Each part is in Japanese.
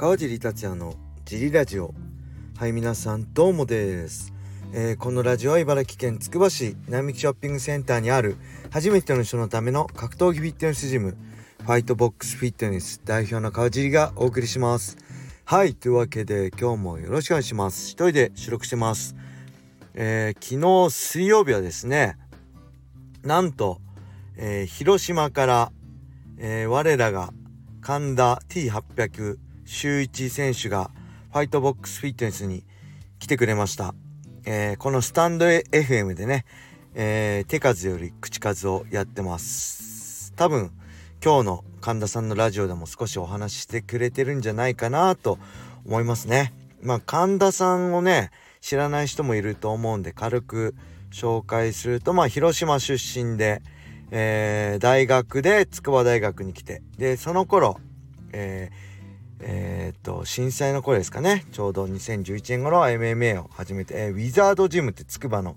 川尻達也のジリラジオ。はい皆さんどうもです、えー、このラジオは茨城県つくば市並木ショッピングセンターにある初めての人のための格闘技フィットネスジムファイトボックスフィットネス代表の川尻がお送りします。はいというわけで今日もよろしくお願いします。一人で収録してます。えー、昨日水曜日はですねなんと、えー、広島から、えー、我らが神田 T800 周一選手がファイトボックスフィットネスに来てくれました。えー、このスタンド FM でね、えー、手数より口数をやってます。多分今日の神田さんのラジオでも少しお話ししてくれてるんじゃないかなと思いますね。まあ神田さんをね知らない人もいると思うんで軽く紹介するとまあ広島出身で、えー、大学で筑波大学に来てでその頃、えーえー、っと震災の頃ですかね。ちょうど2011年頃 MMA を始めて、えー、ウィザードジムってつくばの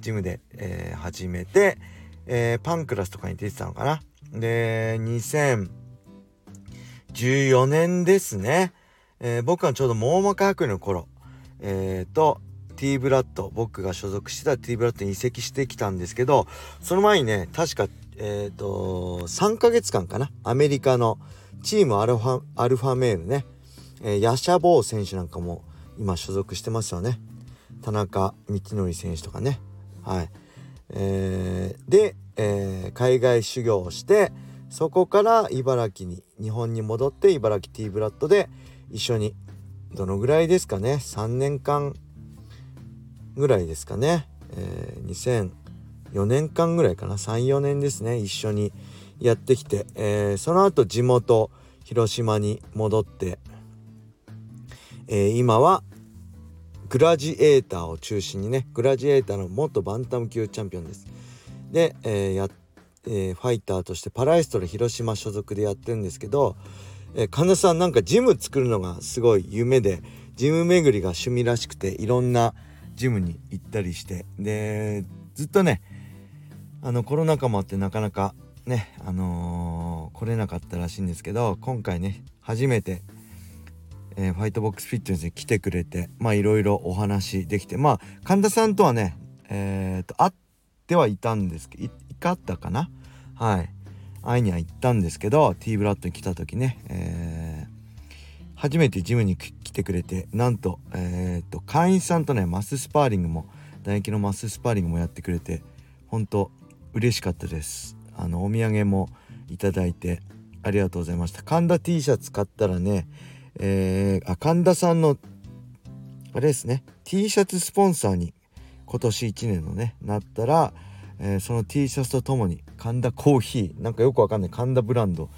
ジムで、えー、始めて、えパンクラスとかに出てたのかな。で2014年ですね、え僕はちょうど網膜剥離の頃えー、と T ブラッド僕が所属してた T ブラッドに移籍してきたんですけどその前にね確かえっ、と3ヶ月間かな。アメリカのチームアルファアルファメールね、えー、ヤシャボー選手なんかも今所属してますよね。田中道則選手とかね。はい。えー、で、えー、海外修行をしてそこから茨城に日本に戻って茨城ティーブラッドで一緒にどのぐらいですかね？3年間ぐらいですかね、えー、2004年間ぐらいかな？34年ですね。一緒にやってきて、えー、その後地元広島に戻って、えー、今はグラジエーターを中心にねグラジエーターの元バンタム級チャンピオンです。で、えー、やえー、ファイターとしてパラエストラ広島所属でやってるんですけど、えー、神田さんなんかジム作るのがすごい夢でジム巡りが趣味らしくていろんなジムに行ったりしてでずっとねあのコロナ禍もあってなかなかねあのー、来れなかったらしいんですけど今回ね初めて、えー、ファイトボックスフィットネスに来てくれてまあいろいろお話できてまあ神田さんとはねえー、と会ってはいたんですけどいかったかな？はい。会いには行ったんですけど T ブラッドに来た時ね、えー、初めてジムに来てくれてなんと,、えーと、会員さんとねマススパーリングも唾液のマススパーリングもやってくれて本当嬉しかったです。あのお土産もいただいてありがとうございました。神田 T シャツ買ったらねえー、あ神田さんのあれですね。T シャツスポンサーに今年1年のねなったら、えー、その T シャツとともに神田コーヒーなんかよくわかんない。神田ブランド。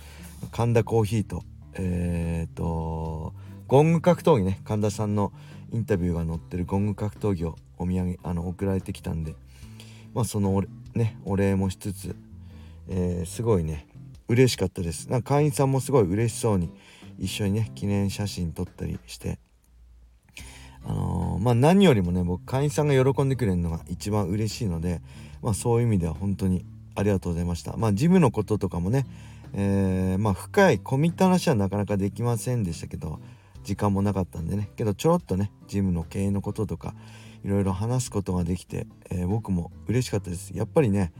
神田コーヒーとえっ、ー、とゴング格闘技ね。神田さんのインタビューが載ってるゴング格闘技をお土産あの送られてきたんでまあそのねお礼もしつつえー、すごいね嬉しかったです。なんか会員さんもすごい嬉しそうに一緒にね記念写真撮ったりして。あのー、まあ何よりもね僕会員さんが喜んでくれるのが一番嬉しいのでまあそういう意味では本当にありがとうございました。まあジムのこととかもねえー、まあ深い込みった話はなかなかできませんでしたけど時間もなかったんでね。けどちょろっとねジムの経営のこととかいろいろ話すことができて、えー、僕も嬉しかったです。やっぱりね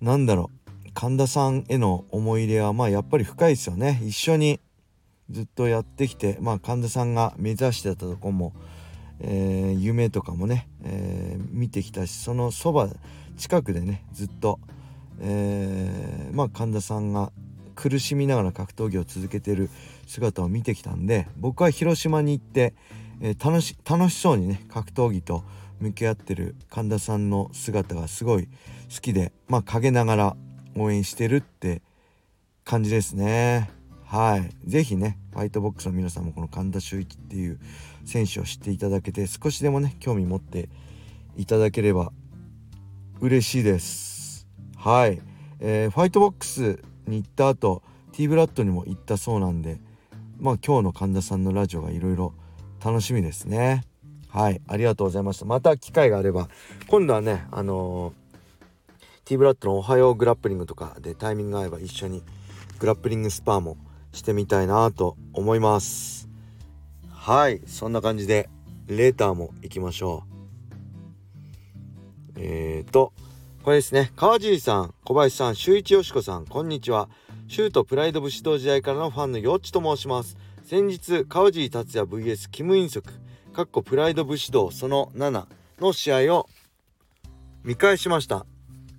何だろう。神田さんへの思い入れはまあやっぱり深いですよね。一緒にずっとやってきてまあ神田さんが目指してたとこも、えー、夢とかもね、えー、見てきたしそのそば近くでねずっと、えー、まあ神田さんが苦しみながら格闘技を続けてる姿を見てきたんで僕は広島に行って、え、楽し楽しそうにね格闘技と向き合ってる神田さんの姿がすごい好きでまあ陰ながら応援してるって感じですね。はい。是非ね、ファイトボックスの皆さんもこの神田修一っていう選手を知っていただけて、少しでもね、興味持っていただければ嬉しいです。はい。えー、ファイトボックスに行った後、T ブラッドにも行ったそうなんで、まあ今日の神田さんのラジオがいろいろ楽しみですね。はい。ありがとうございました。また機会があれば、今度はね、あのー T ブラッドのおはようグラップリングとかでタイミング合えば一緒にグラップリングスパーもしてみたいなと思います。はい。そんな感じでレーターも行きましょう。えーとこれですね川尻さん小林さん周一よしこさんこんにちは。シュートプライド武士道時代からのファンのよっちと申します。先日川尻達也 VS キム・インソクかっこプライド武士道その7の試合を見返しました。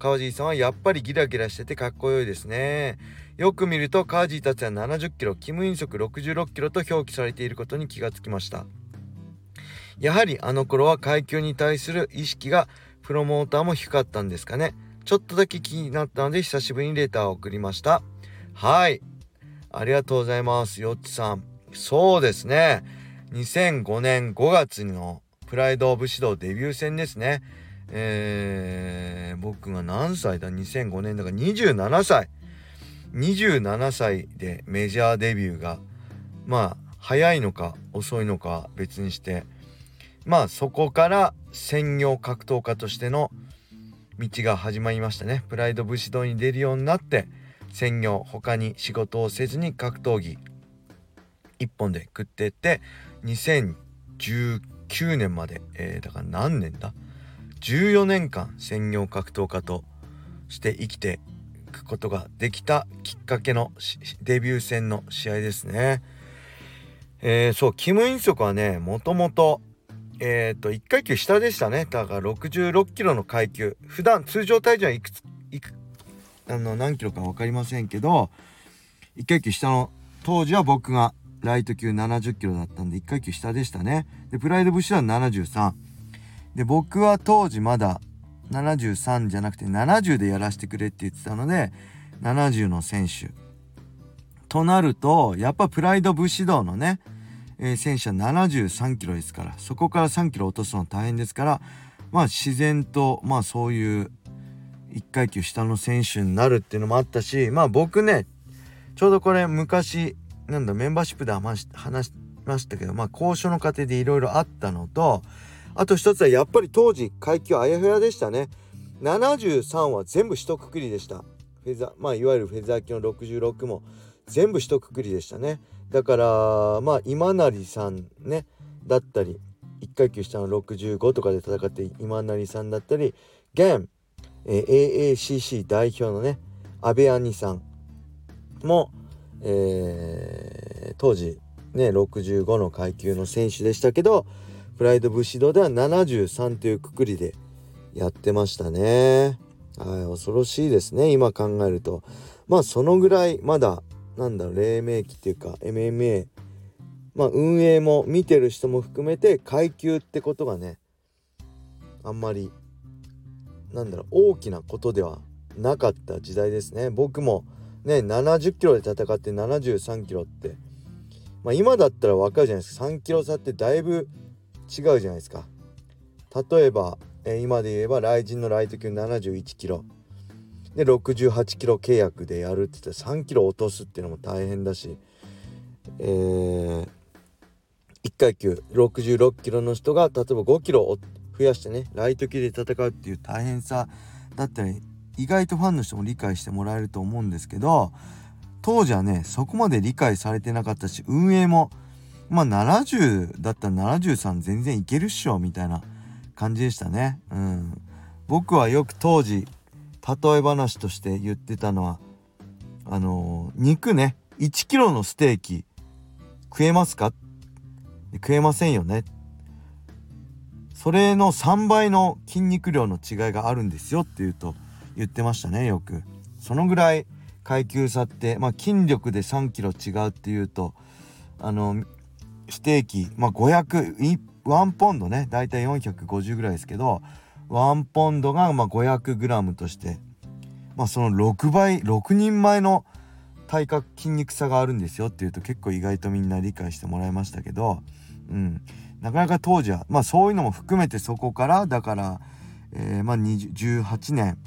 川尻さんはやっぱりギラギラしててかっこよいですね。よく見ると川尻達也70キロキム・インソク66キロと表記されていることに気がつきました。やはりあの頃は階級に対する意識がプロモーターも低かったんですかね。ちょっとだけ気になったので久しぶりにレターを送りました。はい。ありがとうございますよっちさん。そうですね。2005年5月のプライド・オブ・指導デビュー戦ですね。えー、僕が何歳だ？2005年だから27歳。27歳でメジャーデビューがまあ早いのか遅いのか別にして。まあそこから専業格闘家としての道が始まりましたね。プライド武士道に出るようになって専業他に仕事をせずに格闘技一本で食ってって2019年まで、えー、だから何年だ？14年間専業格闘家として生きていくことができたきっかけのデビュー戦の試合ですね。えー、そうキム・インソクはねもともとえっ、と1階級下でしたね。だから66キロの階級。普段通常体重はいくついくあの何キロか分かりませんけど1階級下の当時は僕がライト級70キロだったんで1階級下でしたね。でプライド武士は73で僕は当時まだ73じゃなくて70でやらせてくれって言ってたので70の選手。となるとやっぱプライド武士道のね、えー、選手は73キロですからそこから3キロ落とすの大変ですからまあ自然とまあそういう1階級下の選手になるっていうのもあったしまあ僕ねちょうどこれ昔なんだメンバーシップで話しましたけどまあ交渉の過程でいろいろあったのとあと一つはやっぱり当時階級あやふやでしたね。73は全部一括りでした。フェザーまあいわゆるフェザー級の66も全部一括りでしたね。だからまあ今成さんねだったり1階級下の65とかで戦って今成さんだったり現、えー、AACC 代表のね安倍杏さんも、えー、当時ね65の階級の選手でしたけどプライド武士道では73というくくりでやってましたね。はい、恐ろしいですね。今考えると。まあそのぐらいまだなんだろう黎明期っていうか MMA まあ運営も見てる人も含めて階級ってことがねあんまりなんだろう大きなことではなかった時代ですね。僕もね70キロで戦って73キロって。まあ今だったら分かるじゃないですか。3キロ差ってだいぶ違うじゃないですか。例えば、えー、今で言えば雷神のライト級71キロ。で68キロ契約でやるって言ったら3キロ落とすっていうのも大変だしえー、1階級66キロの人が例えば5キロ増やしてねライト級で戦うっていう大変さだったり意外とファンの人も理解してもらえると思うんですけど当時はねそこまで理解されてなかったし運営もまあ70だったら73全然いけるっしょみたいな感じでしたね。うん、僕はよく当時例え話として言ってたのはあのー、肉ね1 k g のステーキ食えますか？食えませんよね。それの3倍の筋肉量の違いがあるんですよって言うと言ってましたねよく。そのぐらい階級差ってまあ筋力で3キロ違うっていうとあのステーキ、まあ、500ワンポンドね。だいたい450ぐらいですけどワンポンドがま 500g として、まあ、その6倍6人前の体格筋肉差があるんですよ。っていうと結構意外とみんな理解してもらいましたけど、うん、なかなか当時はまあそういうのも含めてそこからだから、えー、まあ18年。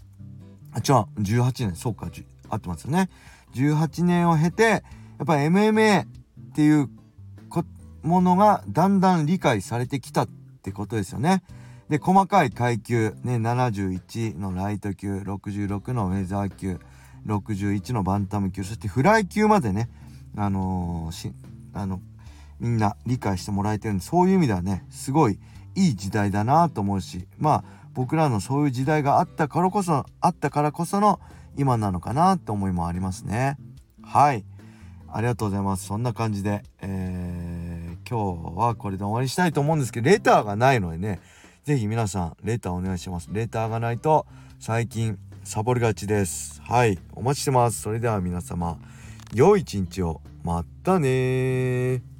あ違う18年。そうか合ってますよね。18年を経てやっぱ MMA っていうものがだんだん理解されてきたってことですよね。で細かい階級、ね、71のライト級66のウェザー級61のバンタム級そしてフライ級までねあのー、あのみんな理解してもらえてるんでそういう意味ではねすごいいい時代だなと思うしまあ僕らのそういう時代があったからこそあったからこその今なのかなって思いもありますね。はい。ありがとうございます。そんな感じで、えー、今日はこれで終わりしたいと思うんですけどレターがないのでね是非皆さんレターお願いします。レターがないと最近サボりがちです。はいお待ちしてます。それでは皆様良い一日を。またね